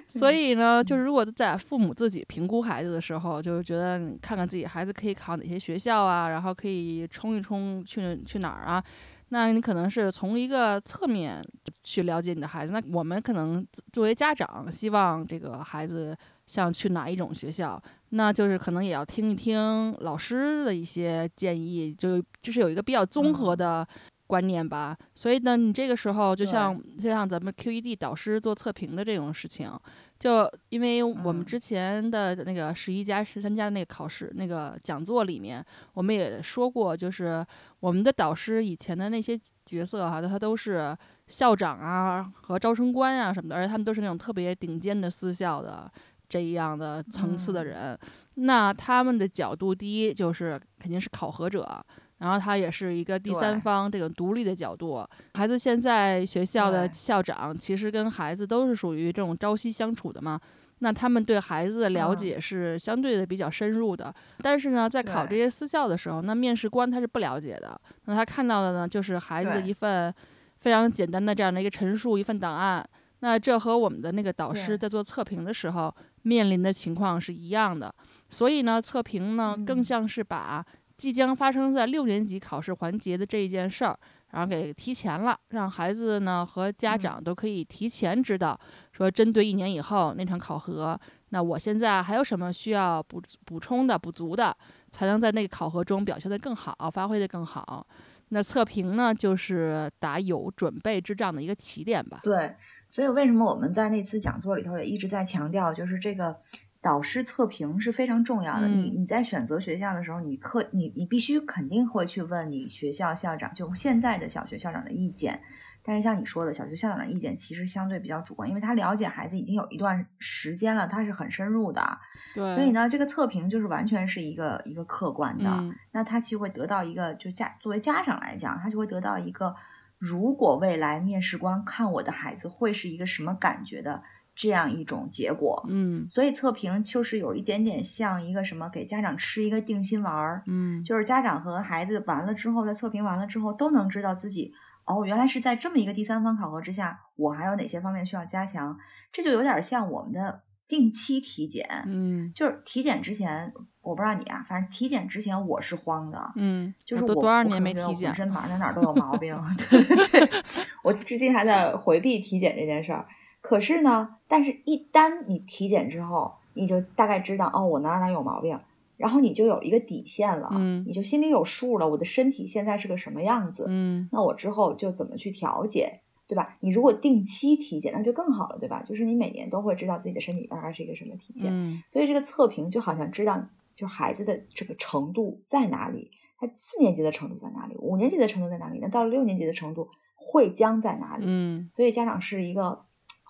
Speaker 2: 所以呢，就是如果在父母自己评估孩子的时候，就是觉得看看自己孩子可以考哪些学校啊，然后可以冲一冲去去哪儿。啊，那你可能是从一个侧面去了解你的孩子。那我们可能作为家长，希望这个孩子像去哪一种学校，那就是可能也要听一听老师的一些建议，就就是有一个比较综合的观念吧。所以呢，你这个时候就像就像咱们 QED 导师做测评的这种事情。就因为我们之前的那个十一加十三加的那个考试那个讲座里面，我们也说过，就是我们的导师以前的那些角色哈，他都是校长啊和招生官啊什么的，而且他们都是那种特别顶尖的私校的这样的层次的人。那他们的角度，第一就是肯定是考核者。然后他也是一个第三方，这个独立的角度。孩子现在学校的校长其实跟孩子都是属于这种朝夕相处的嘛，那他们对孩子的了解是相对的比较深入的。但是呢，在考这些私校的时候，那面试官他是不了解的，那他看到的呢就是孩子的一份非常简单的这样的一个陈述，一份档案。那这和我们的那个导师在做测评的时候面临的情况是一样的。所以呢，测评呢更像是把。即将发生在六年级考试环节的这一件事儿，然后给提前了，让孩子呢和家长都可以提前知道，说针对一年以后那场考核，那我现在还有什么需要补补充的、补足的，才能在那个考核中表现得更好，发挥得更好。那测评呢，就是打有准备之仗的一个起点吧。
Speaker 1: 对，所以为什么我们在那次讲座里头也一直在强调，就是这个。导师测评是非常重要的。你你在选择学校的时候，你课你你必须肯定会去问你学校校长，就现在的小学校长的意见。但是像你说的，小学校长的意见其实相对比较主观，因为他了解孩子已经有一段时间了，他是很深入的。
Speaker 2: 对。
Speaker 1: 所以呢，这个测评就是完全是一个一个客观的。那他其实会得到一个，就家作为家长来讲，他就会得到一个，如果未来面试官看我的孩子会是一个什么感觉的。这样一种结果，
Speaker 2: 嗯，
Speaker 1: 所以测评就是有一点点像一个什么，给家长吃一个定心丸儿，嗯，就是家长和孩子完了之后，在测评完了之后，都能知道自己哦，原来是在这么一个第三方考核之下，我还有哪些方面需要加强，这就有点像我们的定期体检，
Speaker 2: 嗯，
Speaker 1: 就是体检之前，我不知道你啊，反正体检之前我是慌的，
Speaker 2: 嗯，
Speaker 1: 就是我
Speaker 2: 多少年没体检，
Speaker 1: 浑身哪哪哪都有毛病，对对对，我至今还在回避体检这件事儿。可是呢，但是一旦你体检之后，你就大概知道哦，我哪哪有毛病，然后你就有一个底线了，
Speaker 2: 嗯，
Speaker 1: 你就心里有数了，我的身体现在是个什么样子，
Speaker 2: 嗯，
Speaker 1: 那我之后就怎么去调节，对吧？你如果定期体检，那就更好了，对吧？就是你每年都会知道自己的身体大概是一个什么体检，
Speaker 2: 嗯，
Speaker 1: 所以这个测评就好像知道，就孩子的这个程度在哪里，他四年级的程度在哪里，五年级的程度在哪里，那到了六年级的程度会将在哪里？
Speaker 2: 嗯，
Speaker 1: 所以家长是一个。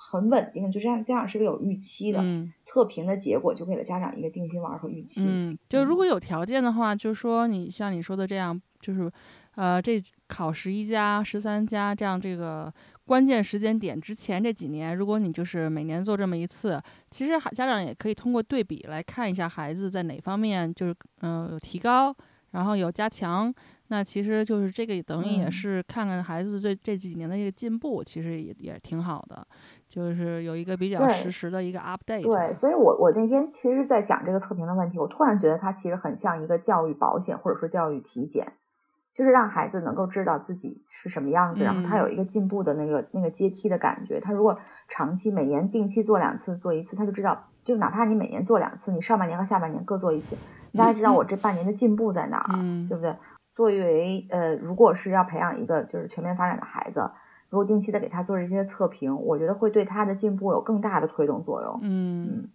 Speaker 1: 很稳定，就这样，家长是个有预期的。
Speaker 2: 嗯，
Speaker 1: 测评的结果就给了家长一个定心丸和预期。
Speaker 2: 嗯，就如果有条件的话，就说你像你说的这样，就是，呃，这考十一家、十三家这样这个关键时间点之前这几年，如果你就是每年做这么一次，其实家长也可以通过对比来看一下孩子在哪方面就是嗯有提高，然后有加强。那其实就是这个等于也是看看孩子这这几年的一个进步，其实也也挺好的，就是有一个比较实时的一个 update。
Speaker 1: 对，所以我我那天其实，在想这个测评的问题，我突然觉得它其实很像一个教育保险，或者说教育体检，就是让孩子能够知道自己是什么样子，然后他有一个进步的那个那个阶梯的感觉。他如果长期每年定期做两次，做一次，他就知道，就哪怕你每年做两次，你上半年和下半年各做一次，大家知道我这半年的进步在哪儿，对不对？作为呃，如果是要培养一个就是全面发展的孩子，如果定期的给他做这些测评，我觉得会对他的进步有更大的推动作用。
Speaker 2: 嗯，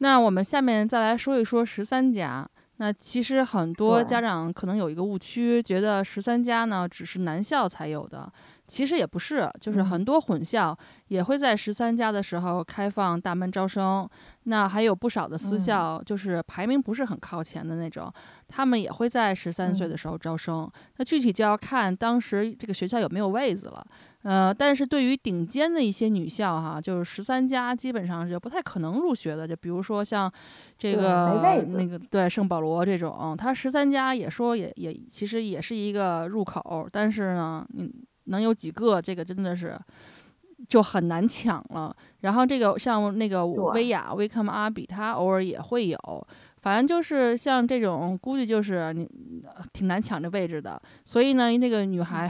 Speaker 2: 那我们下面再来说一说十三加。那其实很多家长可能有一个误区，觉得十三家呢只是男校才有的。其实也不是，就是很多混校也会在十三家的时候开放大门招生。那还有不少的私校，就是排名不是很靠前的那种，他们也会在十三岁的时候招生。那具体就要看当时这个学校有没有位子了。呃，但是对于顶尖的一些女校哈，就是十三家基本上是不太可能入学的。就比如说像这个那个对圣保罗这种，它十三家也说也也其实也是一个入口，但是呢，你。能有几个？这个真的是就很难抢了。然后这个像那个薇娅、威克姆阿比，他偶尔也会有。反正就是像这种，估计就是你挺难抢这位置的。所以呢，那个女孩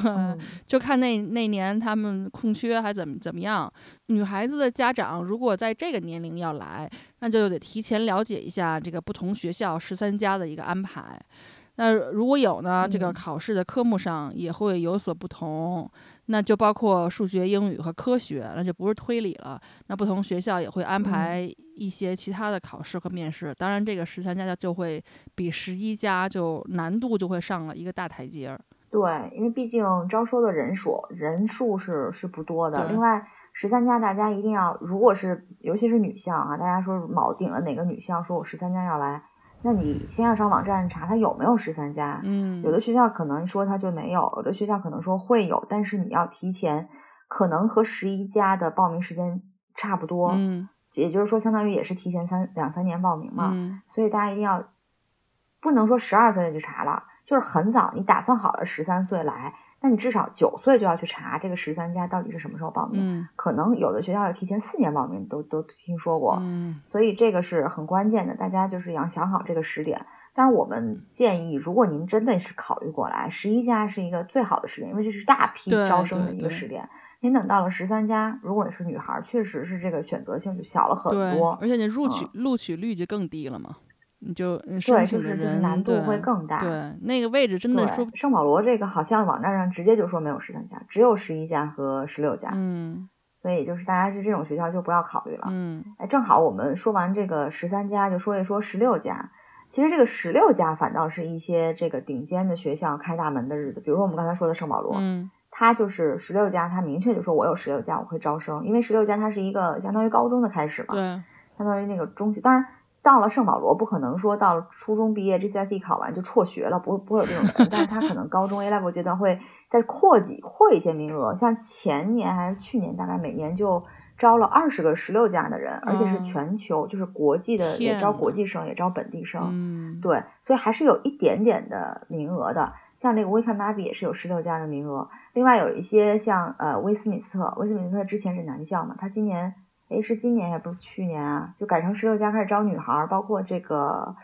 Speaker 2: 就看那那年他们空缺还怎么怎么样。女孩子的家长如果在这个年龄要来，那就得提前了解一下这个不同学校十三家的一个安排。那如果有呢？这个考试的科目上也会有所不同，那就包括数学、英语和科学，那就不是推理了。那不同学校也会安排一些其他的考试和面试。当然，这个十三家就会比十一家就难度就会上了一个大台阶儿。
Speaker 1: 对，因为毕竟招收的人数人数是是不多的。另外，十三家大家一定要，如果是尤其是女校啊，大家说铆顶了哪个女校，说我十三家要来。那你先要上网站查它有没有十三家，
Speaker 2: 嗯，
Speaker 1: 有的学校可能说它就没有，有的学校可能说会有，但是你要提前，可能和十一家的报名时间差不多，
Speaker 2: 嗯，
Speaker 1: 也就是说相当于也是提前三两三年报名嘛，
Speaker 2: 嗯，
Speaker 1: 所以大家一定要不能说十二岁就查了，就是很早，你打算好了十三岁来。那你至少九岁就要去查这个十三家到底是什么时候报
Speaker 2: 名，
Speaker 1: 可能有的学校要提前四年报名，都都听说过，
Speaker 2: 嗯，
Speaker 1: 所以这个是很关键的，大家就是要想好这个时点。但是我们建议，如果您真的是考虑过来，十一家是一个最好的时点，因为这是大批招生的一个时点。您等到了十三家，如果你是女孩，确实是这个选择性就小了很多，
Speaker 2: 而且你录取录取率就更低了嘛。你就
Speaker 1: 对，就是就是难度会更大。
Speaker 2: 对，那个位置真的说
Speaker 1: 圣保罗这个好像网站上直接就说没有十三家，只有十一家和十六家。
Speaker 2: 嗯，
Speaker 1: 所以就是大家是这种学校就不要考虑了。
Speaker 2: 嗯，
Speaker 1: 哎，正好我们说完这个十三家，就说一说十六家。其实这个十六家反倒是一些这个顶尖的学校开大门的日子。比如说我们刚才说的圣保罗，
Speaker 2: 嗯，
Speaker 1: 它就是十六家，他明确就说我有十六家我会招生，因为十六家它是一个相当于高中的开始嘛，
Speaker 2: 对，
Speaker 1: 相当于那个中学，当然。到了圣保罗，不可能说到了初中毕业 GCSE 考完就辍学了，不会不会有这种人。但是他可能高中 A level 阶段会再扩几扩一些名额，像前年还是去年，大概每年就招了二十个十六加的人，而且是全球，就是国际的也招国际生，也招本地生。
Speaker 2: 嗯，
Speaker 1: 对，所以还是有一点点的名额的。像这个威肯纳比也是有十六加的名额，另外有一些像呃威斯敏斯特，威斯敏斯特之前是男校嘛，他今年。哎，是今年也不是去年啊，就改成十六家开始招女孩，包括这个，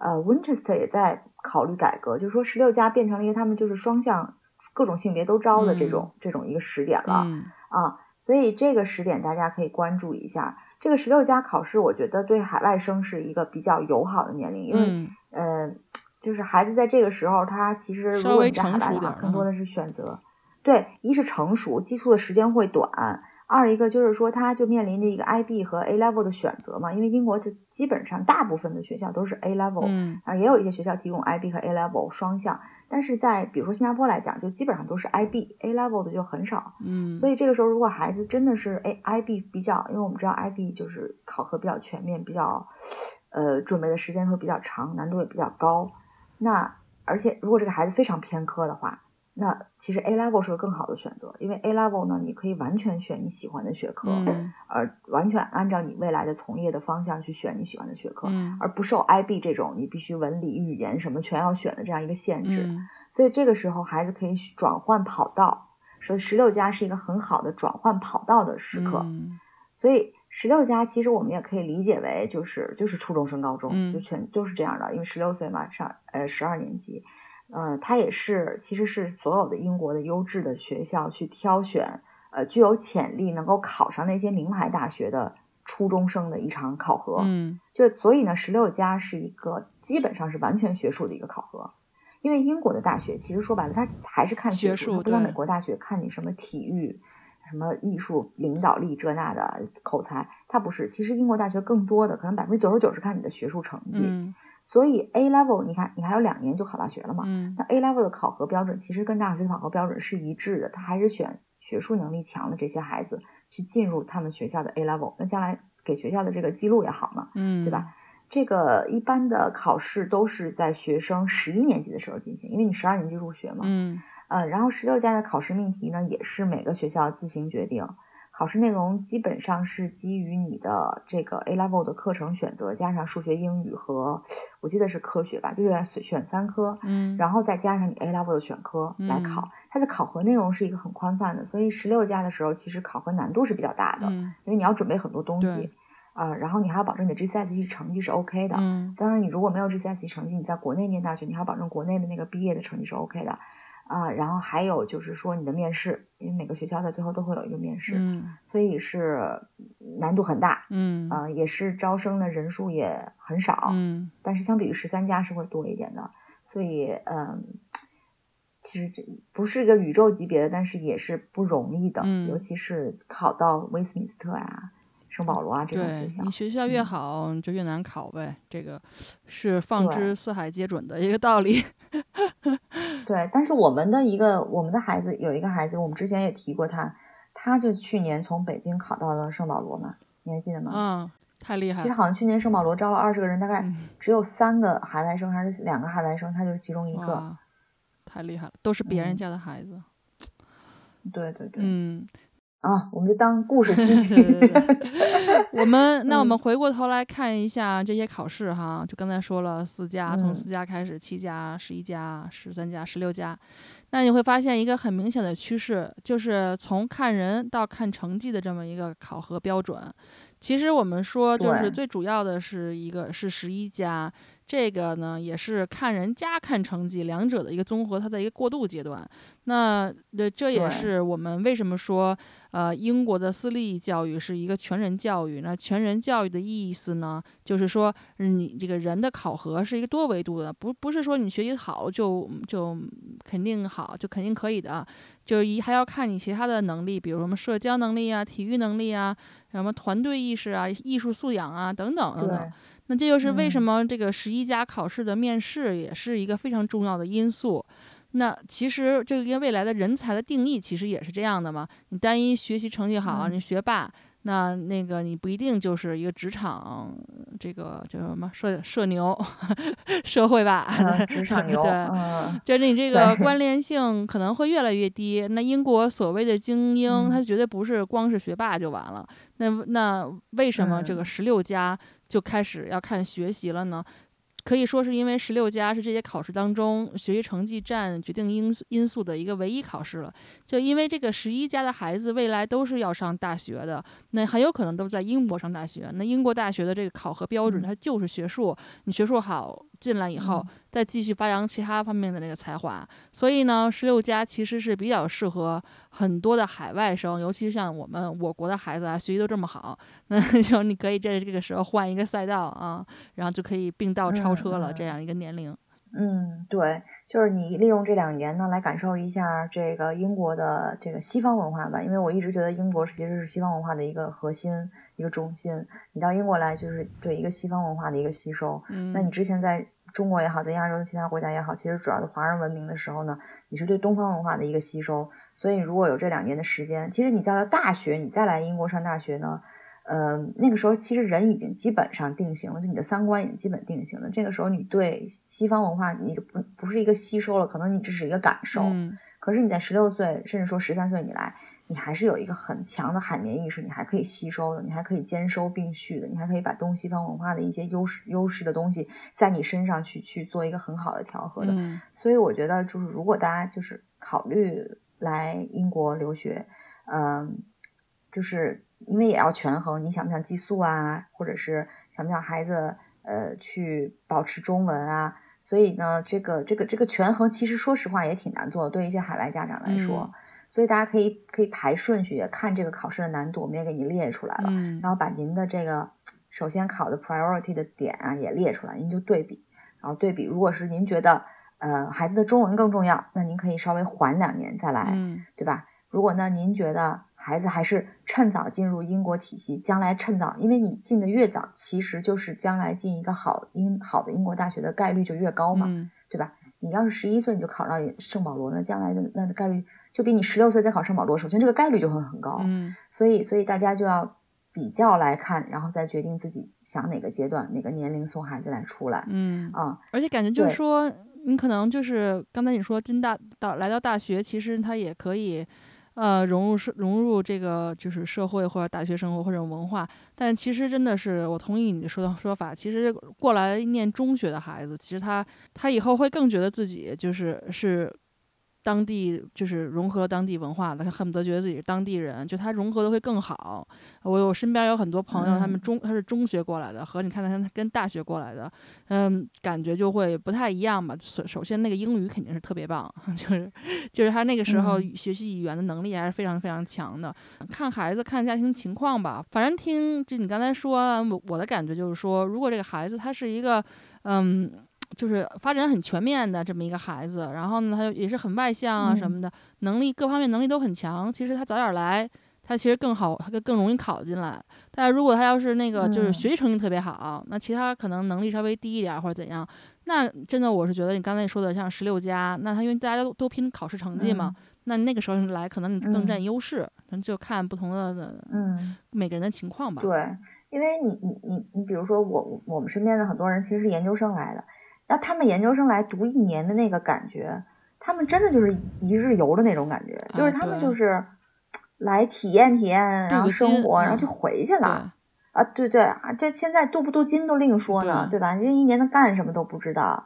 Speaker 1: 呃，Winchester 也在考虑改革，就是说十六家变成了一个他们就是双向各种性别都招的这种这种一个时点了啊，所以这个时点大家可以关注一下。这个十六家考试，我觉得对海外生是一个比较友好的年龄，因为呃，就是孩子在这个时候，他其实如果你在海外的话，更多的是选择，对，一是成熟，激素的时间会短。二一个就是说，他就面临着一个 IB 和 A level 的选择嘛，因为英国就基本上大部分的学校都是 A level，
Speaker 2: 嗯，
Speaker 1: 啊，也有一些学校提供 IB 和 A level 双向，但是在比如说新加坡来讲，就基本上都是 IB，A level 的就很少，
Speaker 2: 嗯，
Speaker 1: 所以这个时候如果孩子真的是 A IB 比较，因为我们知道 IB 就是考核比较全面，比较，呃，准备的时间会比较长，难度也比较高，那而且如果这个孩子非常偏科的话。那其实 A level 是个更好的选择，因为 A level 呢，你可以完全选你喜欢的学科，而完全按照你未来的从业的方向去选你喜欢的学科，而不受 IB 这种你必须文理语言什么全要选的这样一个限制。所以这个时候孩子可以转换跑道，所以十六加是一个很好的转换跑道的时刻。所以十六加其实我们也可以理解为就是就是初中升高中，就全就是这样的，因为十六岁嘛上呃十二年级。呃，它也是，其实是所有的英国的优质的学校去挑选，呃，具有潜力能够考上那些名牌大学的初中生的一场考核。
Speaker 2: 嗯，
Speaker 1: 就所以呢，十六加是一个基本上是完全学术的一个考核，因为英国的大学其实说白了，它还是看学
Speaker 2: 术，
Speaker 1: 不像美国大学看你什么体育、什么艺术、领导力这那的口才，它不是。其实英国大学更多的可能百分之九十九是看你的学术成绩。所以 A level 你看你还有两年就考大学了嘛，
Speaker 2: 嗯，
Speaker 1: 那 A level 的考核标准其实跟大学的考核标准是一致的，他还是选学术能力强的这些孩子去进入他们学校的 A level，那将来给学校的这个记录也好嘛，
Speaker 2: 嗯，
Speaker 1: 对吧？这个一般的考试都是在学生十一年级的时候进行，因为你十二年级入学嘛，
Speaker 2: 嗯，
Speaker 1: 呃，然后十六加的考试命题呢，也是每个学校自行决定。考试内容基本上是基于你的这个 A level 的课程选择，加上数学、英语和我记得是科学吧，就是选三科，
Speaker 2: 嗯，
Speaker 1: 然后再加上你 A level 的选科来考。它的考核内容是一个很宽泛的，所以十六加的时候其实考核难度是比较大的，因为你要准备很多东西啊，然后你还要保证你的 GCSE 成绩是 OK 的。
Speaker 2: 嗯，
Speaker 1: 当然你如果没有 GCSE 成绩，你在国内念大学，你还要保证国内的那个毕业的成绩是 OK 的。啊，然后还有就是说你的面试，因为每个学校在最后都会有一个面试，
Speaker 2: 嗯，
Speaker 1: 所以是难度很大，
Speaker 2: 嗯，
Speaker 1: 啊，也是招生的人数也很少，
Speaker 2: 嗯，
Speaker 1: 但是相比于十三家是会多一点的，所以嗯，其实这不是一个宇宙级别的，但是也是不容易的，
Speaker 2: 嗯，
Speaker 1: 尤其是考到威斯敏斯特啊。圣保罗啊，这种学校，
Speaker 2: 你学校越好，就越难考呗。这个是放之四海皆准的一个道理。
Speaker 1: 对，但是我们的一个，我们的孩子有一个孩子，我们之前也提过他，他就去年从北京考到了圣保罗嘛，你还记得吗？
Speaker 2: 嗯，太厉害。
Speaker 1: 其实好像去年圣保罗招了二十个人，大概只有三个海外生还是两个海外生，他就是其中一个。
Speaker 2: 太厉害了，都是别人家的孩子。
Speaker 1: 对对对，
Speaker 2: 嗯。
Speaker 1: 啊，我们就当故事听。
Speaker 2: 我们那我们回过头来看一下这些考试哈，就刚才说了四家，从四家开始，七家、十一家、十三家、十六家，那你会发现一个很明显的趋势，就是从看人到看成绩的这么一个考核标准。其实我们说，就是最主要的是一个是十一加。这个呢，也是看人加看成绩两者的一个综合，它的一个过渡阶段。那这这也是我们为什么说，呃，英国的私立教育是一个全人教育。那全人教育的意思呢，就是说你这个人的考核是一个多维度的，不不是说你学习好就就肯定好，就肯定可以的，就一还要看你其他的能力，比如什么社交能力啊、体育能力啊、什么团队意识啊、艺术素养啊等等等等。那这就是为什么这个十一家考试的面试也是一个非常重要的因素。那其实这个跟未来的人才的定义其实也是这样的嘛。你单一学习成绩好，你学霸，那那个你不一定就是一个职场这个叫什么社社牛，社会霸，
Speaker 1: 职场 牛。
Speaker 2: 对，就是你这个关联性可能会越来越低。那英国所谓的精英，他绝对不是光是学霸就完了。那那为什么这个十六家？就开始要看学习了呢，可以说是因为十六加是这些考试当中学习成绩占决定因因素的一个唯一考试了。就因为这个十一加的孩子未来都是要上大学的，那很有可能都在英国上大学。那英国大学的这个考核标准，它就是学术，你学术好进来以后。再继续发扬其他方面的那个才华，所以呢，十六加其实是比较适合很多的海外生，尤其像我们我国的孩子啊，学习都这么好，那 就你可以在这个时候换一个赛道啊，然后就可以并道超车了。这样一个年龄，
Speaker 1: 嗯，对，就是你利用这两年呢，来感受一下这个英国的这个西方文化吧。因为我一直觉得英国其实是西方文化的一个核心、一个中心。你到英国来，就是对一个西方文化的一个吸收。
Speaker 2: 嗯，
Speaker 1: 那你之前在。中国也好，在亚洲的其他国家也好，其实主要的华人文明的时候呢，你是对东方文化的一个吸收。所以如果有这两年的时间，其实你到了大学，你再来英国上大学呢，呃，那个时候其实人已经基本上定型了，就你的三观已经基本定型了。这个时候你对西方文化你就不不是一个吸收了，可能你只是一个感受。
Speaker 2: 嗯。
Speaker 1: 可是你在十六岁，甚至说十三岁你来。你还是有一个很强的海绵意识，你还可以吸收的，你还可以兼收并蓄的，你还可以把东西方文化的一些优势优势的东西在你身上去去做一个很好的调和的。所以我觉得，就是如果大家就是考虑来英国留学，嗯，就是因为也要权衡你想不想寄宿啊，或者是想不想孩子呃去保持中文啊，所以呢，这个这个这个权衡其实说实话也挺难做的，对于一些海外家长来说。所以大家可以可以排顺序看这个考试的难度，我们也给你列出来了。
Speaker 2: 嗯，
Speaker 1: 然后把您的这个首先考的 priority 的点啊也列出来，您就对比。然后对比，如果是您觉得呃孩子的中文更重要，那您可以稍微缓两年再来，对吧？如果呢您觉得孩子还是趁早进入英国体系，将来趁早，因为你进的越早，其实就是将来进一个好英好的英国大学的概率就越高嘛，对吧？你要是十一岁你就考到圣保罗，那将来的那概率就比你十六岁再考圣保罗，首先这个概率就会很高，
Speaker 2: 嗯，
Speaker 1: 所以所以大家就要比较来看，然后再决定自己想哪个阶段哪个年龄送孩子来出来，
Speaker 2: 嗯
Speaker 1: 啊，
Speaker 2: 而且感觉就是说，你可能就是刚才你说进大到来到大学，其实他也可以。呃，融入社融入这个就是社会或者大学生活或者文化，但其实真的是我同意你说的 说法。其实过来念中学的孩子，其实他他以后会更觉得自己就是是。当地就是融合当地文化的，他恨不得觉得自己是当地人，就他融合的会更好。我我身边有很多朋友，他们中他是中学过来的，和你看他跟大学过来的，嗯，感觉就会不太一样吧。首首先那个英语肯定是特别棒，就是就是他那个时候学习语言的能力还是非常非常强的。看孩子看家庭情况吧，反正听就你刚才说，我我的感觉就是说，如果这个孩子他是一个，嗯。就是发展很全面的这么一个孩子，然后呢，他也是很外向啊什么的，能力各方面能力都很强。其实他早点来，他其实更好，他更容易考进来。但如果他要是那个就是学习成绩特别好，那其他可能能力稍微低一点或者怎样，那真的我是觉得你刚才说的像十六加，那他因为大家都都拼考试成绩嘛，那那个时候来可能你更占优势。咱就看不同的
Speaker 1: 嗯
Speaker 2: 每个人的情况吧。
Speaker 1: 对，因为你你你你比如说我我们身边的很多人其实是研究生来的。那他们研究生来读一年的那个感觉，他们真的就是一日游的那种感觉，就是他们就是来体验体验，然后生活，然后就回去了。啊，对对啊，这现在镀不镀金都另说呢，对吧？这一年的干什么都不知道。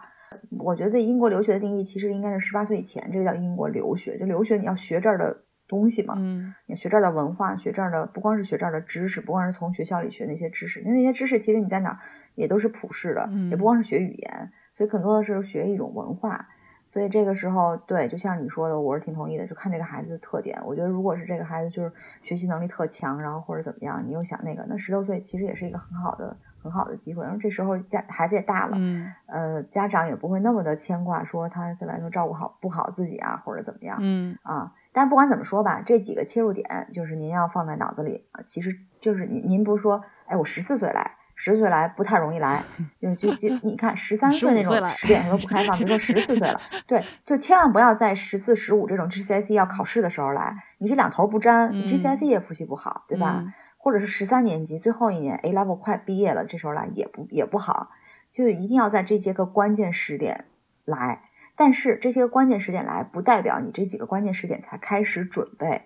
Speaker 1: 我觉得英国留学的定义其实应该是十八岁以前，这个叫英国留学。就留学你要学这儿的东西嘛，
Speaker 2: 嗯，
Speaker 1: 你学这儿的文化，学这儿的不光是学这儿的知识，不光是从学校里学那些知识，那那些知识其实你在哪也都是普世的，也不光是学语言。所以更多的是学一种文化，所以这个时候，对，就像你说的，我是挺同意的。就看这个孩子的特点，我觉得如果是这个孩子就是学习能力特强，然后或者怎么样，你又想那个，那十六岁其实也是一个很好的、很好的机会。然后这时候家孩子也大了，
Speaker 2: 嗯，
Speaker 1: 呃，家长也不会那么的牵挂，说他在外头照顾好不好自己啊，或者怎么样，
Speaker 2: 嗯
Speaker 1: 啊。但是不管怎么说吧，这几个切入点就是您要放在脑子里啊。其实就是您您不是说，哎，我十四岁来。十岁来不太容易来，就就就你看十三岁那种十点都不开放，别说十四岁了，对，就千万不要在十四十五这种 GCSE 要考试的时候来，你这两头不沾，你 GCSE 也复习不好，对吧？或者是十三年级最后一年 A level 快毕业了，这时候来也不也不好，就一定要在这些个关键时点来。但是这些个关键时点来，不代表你这几个关键时点才开始准备，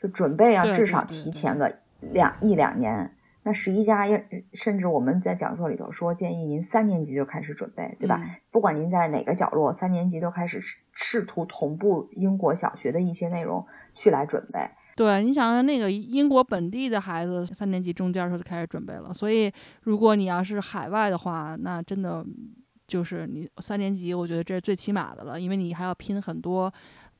Speaker 1: 就准备要至少提前个两一两年。那十一家，甚至我们在讲座里头说，建议您三年级就开始准备，对吧？不管您在哪个角落，三年级都开始试图同步英国小学的一些内容去来准备。
Speaker 2: 对，你想想那个英国本地的孩子，三年级中间时候就开始准备了。所以，如果你要是海外的话，那真的就是你三年级，我觉得这是最起码的了，因为你还要拼很多，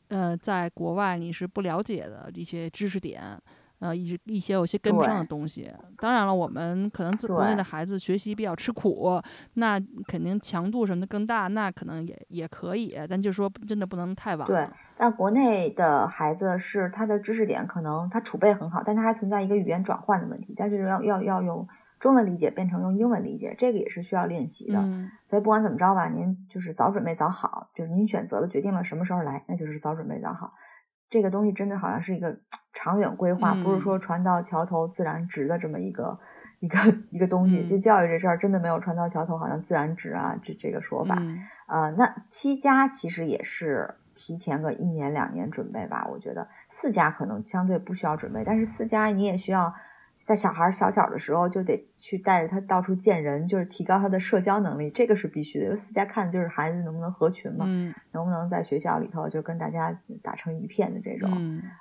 Speaker 2: 呃，在国外你是不了解的一些知识点。呃，一一些有些跟不上的东西。当然了，我们可能国内的孩子学习比较吃苦，那肯定强度什么的更大，那可能也也可以。但就是说，真的不能太晚。
Speaker 1: 对，但国内的孩子是他的知识点可能他储备很好，但他还存在一个语言转换的问题，但是要要要用中文理解变成用英文理解，这个也是需要练习的。所以不管怎么着吧，您就是早准备早好，就是您选择了决定了什么时候来，那就是早准备早好。这个东西真的好像是一个。长远规划不是说船到桥头自然直的这么一个一个一个东西，就教育这事儿真的没有船到桥头好像自然直啊这这个说法啊。那七家其实也是提前个一年两年准备吧，我觉得四家可能相对不需要准备，但是四家你也需要。在小孩小小的时候就得去带着他到处见人，就是提高他的社交能力，这个是必须的。因为私家看的就是孩子能不能合群嘛，能不能在学校里头就跟大家打成一片的这种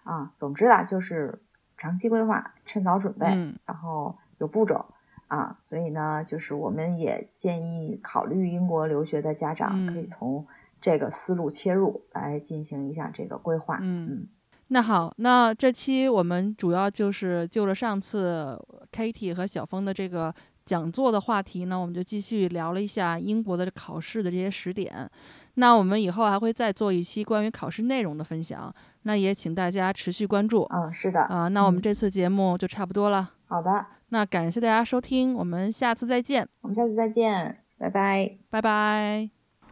Speaker 1: 啊。总之啦，就是长期规划，趁早准备，然后有步骤啊。所以呢，就是我们也建议考虑英国留学的家长可以从这个思路切入来进行一下这个规划。嗯。
Speaker 2: 那好，那这期我们主要就是就着上次 Katie 和小峰的这个讲座的话题呢，我们就继续聊了一下英国的考试的这些时点。那我们以后还会再做一期关于考试内容的分享，那也请大家持续关注。
Speaker 1: 嗯，是的。
Speaker 2: 啊，那我们这次节目就差不多了。
Speaker 1: 好的。
Speaker 2: 那感谢大家收听，我们下次再见。
Speaker 1: 我们下次再见，拜拜，
Speaker 2: 拜拜。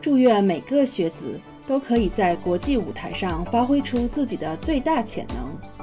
Speaker 2: 祝愿每个学子都可以在国际舞台上发挥出自己的最大潜能。